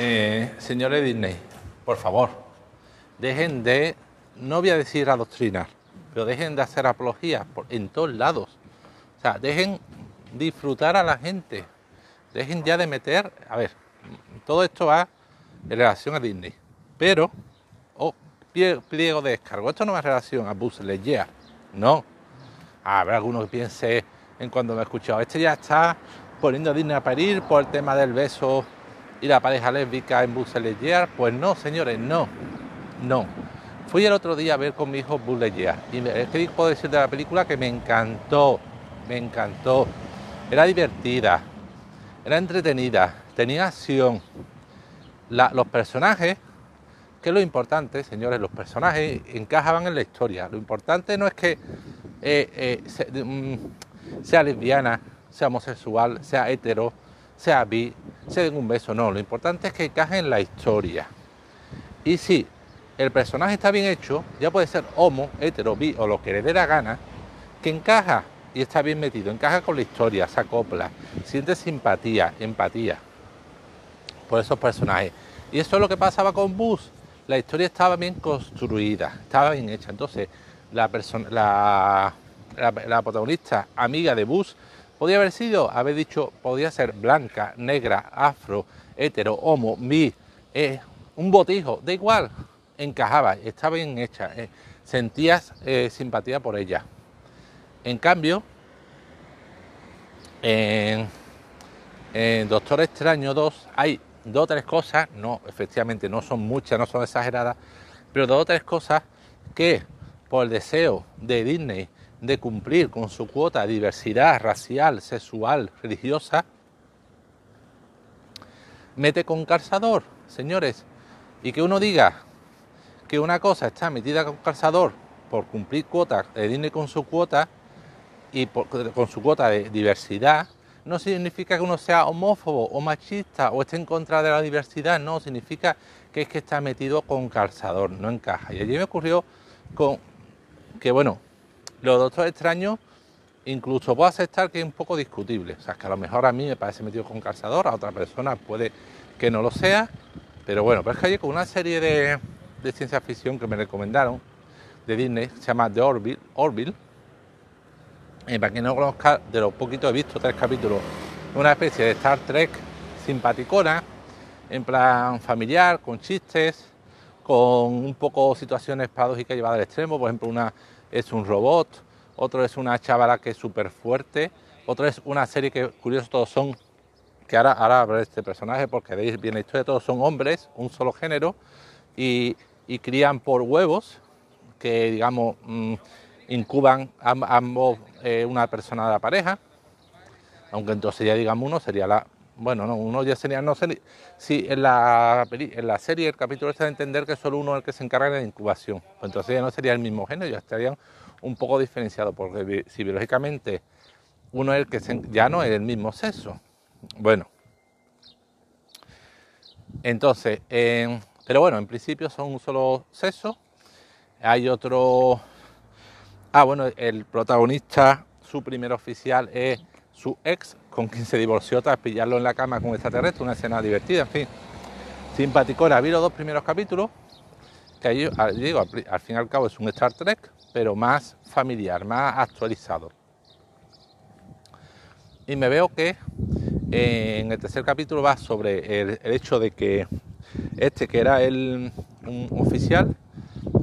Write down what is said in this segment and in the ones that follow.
Eh, señores Disney, por favor, dejen de, no voy a decir adoctrinar, pero dejen de hacer apologías en todos lados. O sea, dejen disfrutar a la gente. Dejen ya de meter, a ver, todo esto va en relación a Disney, pero, oh, pliego de descargo, esto no va en relación a Buzz Lightyear, no. Habrá alguno que piense en cuando me he escuchado, este ya está poniendo a Disney a parir por el tema del beso y la pareja lésbica en Lightyear. Pues no, señores, no, no. Fui el otro día a ver con mi hijo Lightyear y es que puedo decir de la película que me encantó, me encantó. Era divertida, era entretenida, tenía acción. los personajes, que es lo importante, señores, los personajes encajaban en la historia. Lo importante no es que eh, eh, mm, sea lesbiana, sea homosexual, sea hetero, sea bi, se den un beso, no, lo importante es que encaje en la historia. Y si el personaje está bien hecho, ya puede ser homo, hetero, bi o lo que le dé la gana, que encaja y está bien metido, encaja con la historia, se acopla, siente simpatía, empatía por esos personajes. Y eso es lo que pasaba con Bus. La historia estaba bien construida, estaba bien hecha. Entonces, la, la, la protagonista, amiga de Bus, Podría haber sido, haber dicho, podía ser blanca, negra, afro, hetero, homo, bi, eh, un botijo, da igual, encajaba, estaba bien hecha, eh, sentías eh, simpatía por ella. En cambio, en, Doctor Extraño 2 hay dos o tres cosas, no, efectivamente no son muchas, no son exageradas, pero dos o tres cosas que por el deseo de Disney de cumplir con su cuota de diversidad racial, sexual, religiosa, mete con calzador, señores, y que uno diga que una cosa está metida con calzador por cumplir cuotas de Disney con su cuota y con su cuota de diversidad, no significa que uno sea homófobo o machista o esté en contra de la diversidad, no, significa que es que está metido con calzador, no encaja. Y allí me ocurrió con que, bueno, los doctores extraños incluso puedo aceptar que es un poco discutible. O sea, que a lo mejor a mí me parece metido con calzador, a otra persona puede que no lo sea. Pero bueno, pero es que hay con una serie de, ciencia ficción que me recomendaron de Disney, se llama The Orville, Orville. Para quien no conozca, de los poquitos he visto tres capítulos, una especie de Star Trek simpaticona, en plan familiar, con chistes, con un poco situaciones paradójicas llevadas al extremo, por ejemplo, una es un robot, otro es una chavala que es súper fuerte, otro es una serie que curioso todos son, que ahora, ahora este personaje porque veis bien la historia, todos son hombres, un solo género, y, crían por huevos que digamos mm, incuban ambos eh, una persona de la pareja, aunque entonces ya digamos uno sería la, bueno, no, uno ya sería, no sé si en la, en la serie el capítulo está de entender que solo uno es el que se encarga de la incubación, pues entonces ya no sería el mismo género, ya estarían un poco diferenciados, porque si biológicamente uno es el que ya no es el mismo sexo. Bueno, entonces, pero bueno, en principio son un solo sexo. Hay otro, ah bueno, el protagonista, su primer oficial es su ex, con quien se divorció tras pillarlo en la cama con extraterrestre, una escena divertida, en fin. Simpaticona, vi los dos primeros capítulos, que ahí, digo, al, fin y al cabo es un Star Trek, pero más familiar, más actualizado. Y me veo que eh, en el tercer capítulo va sobre el, hecho de que este, que era el, un oficial,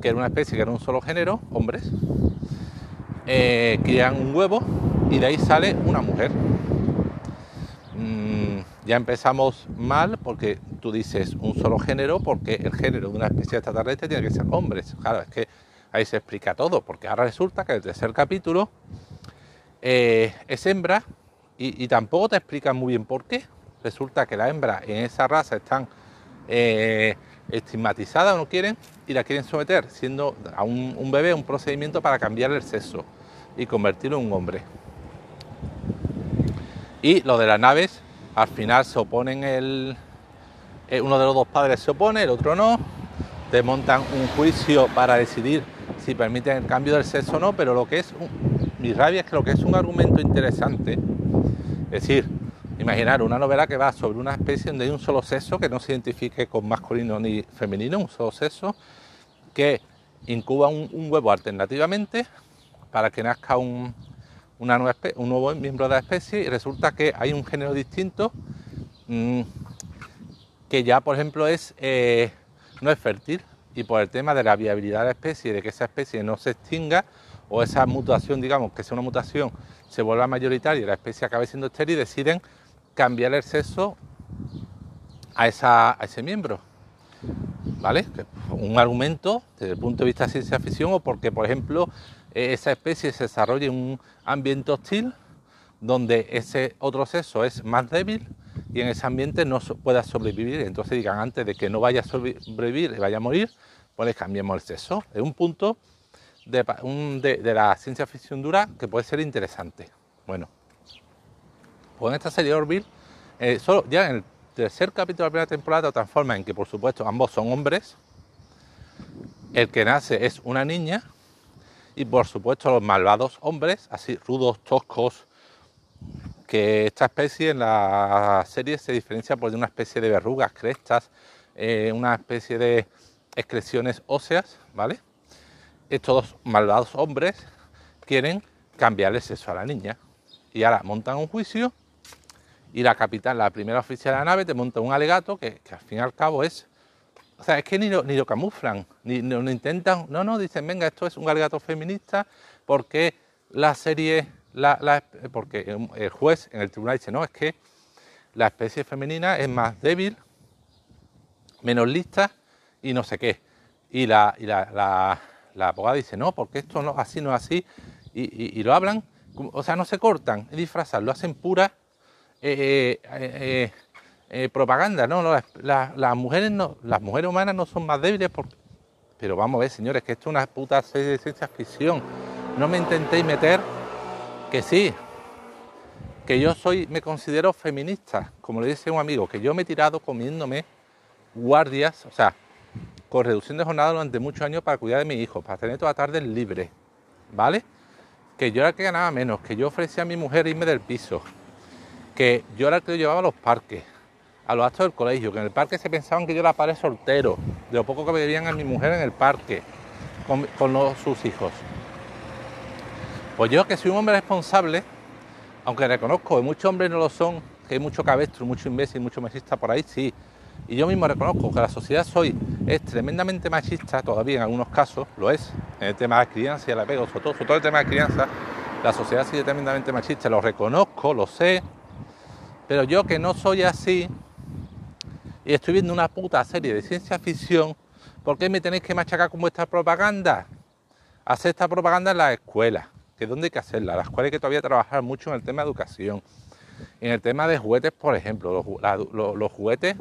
que era una especie, que era un solo género, hombres, eh, un huevo y de ahí sale una mujer. Mm, ya empezamos mal porque tú dices un solo género, porque el género de una especie extraterrestre tiene que ser hombres. Claro, es que ahí se explica todo, porque ahora resulta que el tercer capítulo eh, es hembra y, tampoco te explican muy bien por qué. Resulta que las hembras en esa raza están eh, estigmatizadas o no quieren y la quieren someter, siendo a un, un bebé un procedimiento para cambiar el sexo y convertirlo en un hombre. Y lo de las naves, al final se oponen el, eh, uno de los dos padres se opone, el otro no, te montan un juicio para decidir si permiten el cambio del sexo o no, pero lo que es, mi rabia es que lo que es un argumento interesante, es decir, Imaginar una novela que va sobre una especie donde hay un solo sexo que no se identifique con masculino ni femenino, un solo sexo, que incuba un, huevo alternativamente para que nazca un, una un nuevo miembro de la especie y resulta que hay un género distinto mm, que ya, por ejemplo, es, eh, no es fértil y por el tema de la viabilidad de la especie, de que esa especie no se extinga o esa mutación, digamos, que sea una mutación, se vuelva mayoritaria y la especie acabe siendo estéril, deciden cambiar el sexo a, a ese miembro. ¿Vale? Un argumento desde el punto de vista de ciencia ficción o porque, por ejemplo, esa especie se desarrolla en un ambiente hostil donde ese otro sexo es más débil y en ese ambiente no pueda sobrevivir. Entonces digan, antes de que no vaya a sobrevivir y vaya a morir, pues le cambiemos el sexo. Es un punto de, la ciencia ficción dura que puede ser interesante. Bueno, pues en esta serie Orville, eh, solo ya en el tercer capítulo de la primera temporada transforma en que, por supuesto, ambos son hombres. El que nace es una niña. Y por supuesto, los malvados hombres, así rudos, toscos, que esta especie en la serie se diferencia por una especie de verrugas, crestas, eh, una especie de excreciones óseas, ¿vale? Estos malvados hombres quieren cambiarle sexo a la niña. Y ahora montan un juicio y la capitán, la primera oficial de la nave, te monta un alegato que, al fin y al cabo es... O sea, es que ni lo, ni lo camuflan, ni lo intentan... No, no, dicen, venga, esto es un alegato feminista porque la serie la, porque el juez en el tribunal dice, no, es que la especie femenina es más débil, menos lista y no sé qué. Y la, y la, la, abogada dice, no, porque esto no, así no es así, y, lo hablan, o sea, no se cortan, es disfrazar, lo hacen pura eh, eh, eh, propaganda, ¿no? las, mujeres las mujeres humanas no son más débiles, pero vamos a ver, señores, que esto es una puta serie de ciencia ficción. No me intentéis meter que sí, que yo soy, me considero feminista, como le dice un amigo, que yo me he tirado comiéndome guardias, o sea, con reducción de jornada durante muchos años para cuidar de mi hijo, para tener toda la tarde libre, ¿vale? Que yo era el que ganaba menos, que yo ofrecía a mi mujer irme del piso, que yo era el que llevaba a los parques, a los actos del colegio, que en el parque se pensaban que yo era padre soltero, de lo poco que veían a mi mujer en el parque, con, sus hijos. Pues yo que soy un hombre responsable, aunque reconozco que muchos hombres no lo son, que hay mucho cabestro, mucho imbécil, mucho machista por ahí, sí. Y yo mismo reconozco que la sociedad soy es tremendamente machista, todavía en algunos casos lo es, en el tema de la crianza y el apego, sobre todo, sobre todo el tema de la crianza, la sociedad sigue tremendamente machista, lo reconozco, lo sé, pero yo que no soy así y estoy viendo una puta serie de ciencia ficción, ¿por qué me tenéis que machacar con vuestra propaganda? Hacer esta propaganda en la escuela que dónde hay que hacerla. Las cuales hay que todavía trabajar mucho en el tema de educación. En el tema de juguetes, por ejemplo, los, juguetes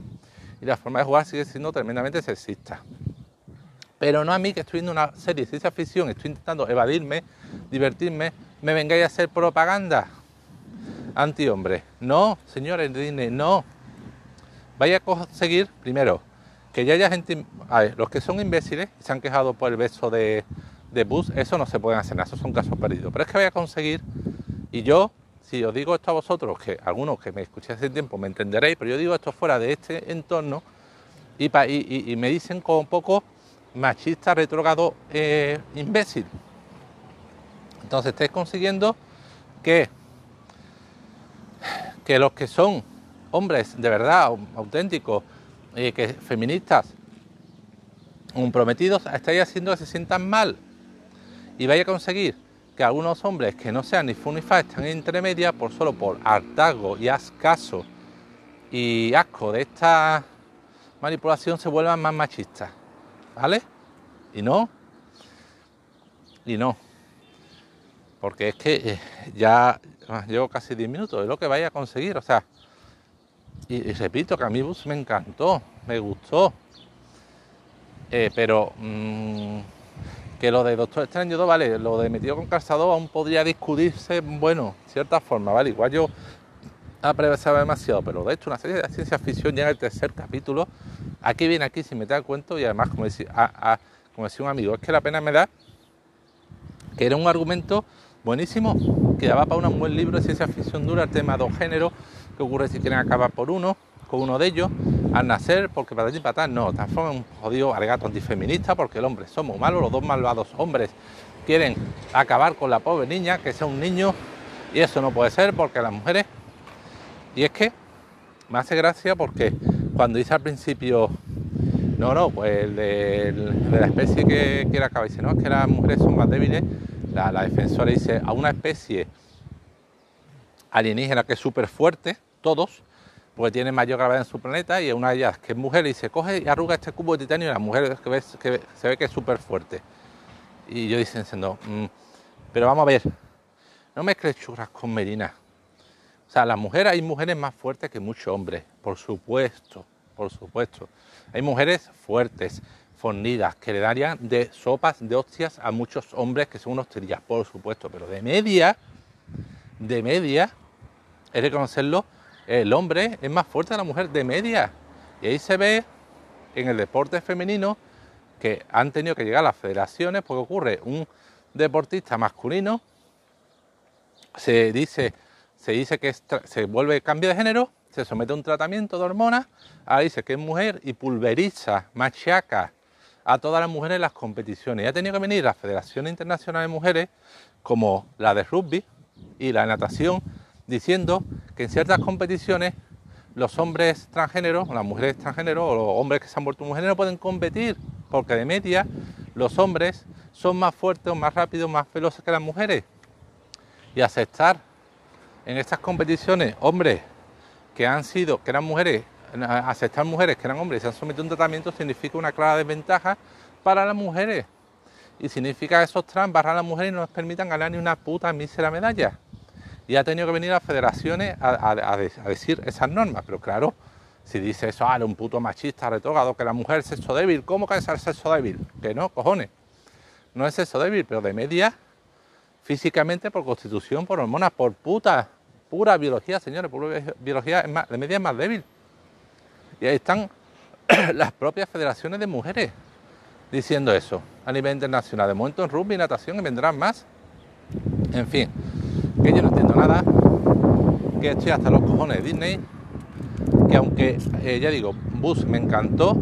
y la forma de jugar sigue siendo tremendamente sexista. Pero no a mí que estoy viendo una serie de ciencia ficción, estoy intentando evadirme, divertirme, me vengáis a hacer propaganda anti-hombre. No, señores Disney, no. Vaya a conseguir, primero, que ya haya gente, a ver, los que son imbéciles, se han quejado por el beso de, de bus, eso no se puede hacer esos son casos perdidos. Pero es que voy a conseguir, y yo, si os digo esto a vosotros, que algunos que me escucháis hace tiempo me entenderéis, pero yo digo esto fuera de este entorno, y, y, me dicen como un poco machista, retrógrado, eh, imbécil. Entonces estáis consiguiendo que, que los que son hombres de verdad, auténticos, eh, que feministas, comprometidos, estáis haciendo que se sientan mal y vaya a conseguir que algunos hombres que no sean ni fu ni fa están en intermedia por solo por hartazgo y ascaso y asco de esta manipulación se vuelvan más machistas, ¿vale? Y no, y no, porque es que eh, ya llevo casi 10 minutos, es lo que vaya a conseguir, o sea, y, repito que a mí Bus me encantó, me gustó, eh, pero... Mm, que lo de Doctor Extraño 2, vale, lo de metido con calzado aún podría discutirse, bueno, cierta forma, ¿vale? Igual yo apreciaba demasiado, pero de hecho una serie de ciencia ficción ya en el tercer capítulo, aquí viene aquí sin meter el cuento y además, como decía, como decía un amigo, es que la pena me da que era un argumento buenísimo, que daba para un buen libro de ciencia ficción dura, el tema de dos géneros, ¿Qué ocurre si quieren acabar por uno, con uno de ellos, al nacer? Porque para para atrás no, transforman un jodido alegato antifeminista porque el hombre somos malos, los dos malvados hombres quieren acabar con la pobre niña, que sea un niño, y eso no puede ser porque las mujeres... Y es que me hace gracia porque cuando dice al principio, no, no, pues de, la especie que quiere acabar, dice, no, es que las mujeres son más débiles, la defensora dice, a una especie alienígena que es súper fuerte, todos, porque tiene mayor gravedad en su planeta, y a una de ellas que es mujer, y dice, coge y arruga este cubo de titanio, y la mujer que, ves, que se ve que es súper fuerte. Y yo diciendo, mm, pero vamos a ver, no mezcles churras con merinas. O sea, las mujeres, hay mujeres más fuertes que muchos hombres, por supuesto, por supuesto. Hay mujeres fuertes, fornidas, que le darían de sopas, de hostias a muchos hombres que son unos tirillas, por supuesto, pero de media, de media, es reconocerlo, el hombre es más fuerte que la mujer de media. Y ahí se ve en el deporte femenino que han tenido que llegar las federaciones porque ocurre un deportista masculino, se dice, se dice que se vuelve cambio de género, se somete a un tratamiento de hormonas, ahora dice que es mujer y pulveriza, machaca a todas las mujeres en las competiciones. Y ha tenido que venir la Federación Internacional de Mujeres, como la de rugby y la de natación, diciendo que en ciertas competiciones los hombres transgéneros, las mujeres transgéneros o los hombres que se han vuelto mujeres no pueden competir porque de media los hombres son más fuertes, más rápidos, más veloces que las mujeres. Y aceptar en estas competiciones hombres que han sido, que eran mujeres, aceptar mujeres que eran hombres y se han sometido a un tratamiento significa una clara desventaja para las mujeres. Y significa que esos trans barran a las mujeres y no les permitan ganar ni una puta mísera medalla. Y ha tenido que venir a federaciones a decir esas normas. Pero claro, si dice eso, ah, un puto machista retrógrado, que la mujer es sexo débil, ¿cómo que es el sexo débil? Que no, cojones. No es sexo débil, pero de media, físicamente, por constitución, por hormonas, por puta, pura biología, señores, pura biología es más, de media es más débil. Y ahí están las propias federaciones de mujeres diciendo eso a nivel internacional. De momento en rugby, natación y vendrán más. En fin, que yo no entiendo nada, que estoy hasta los cojones de Disney que aunque eh, ya digo, Bus me encantó,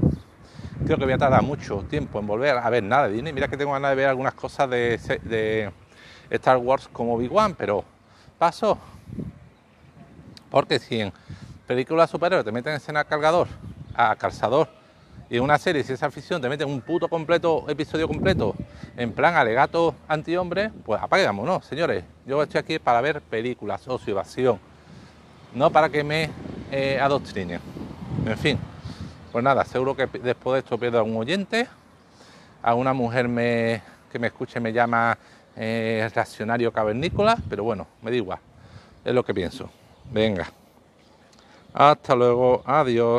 creo que voy a tardar mucho tiempo en volver a ver nada de Disney. Mira que tengo ganas de ver algunas cosas de, Star Wars como Big One, pero paso. Porque si en películas superiores te meten escena cargador, a calzador, y en una serie, si esa afición te meten un puto completo, episodio completo, en plan alegato anti-hombre, pues apaguemos, ¿no? Señores, yo estoy aquí para ver películas, ocio, evasión, no para que me eh, adoctrine. En fin, pues nada, seguro que después de esto pierdo a un oyente, a una mujer que me escuche me llama eh, reaccionario cavernícola, pero bueno, me da igual, es lo que pienso. Venga, hasta luego, adiós.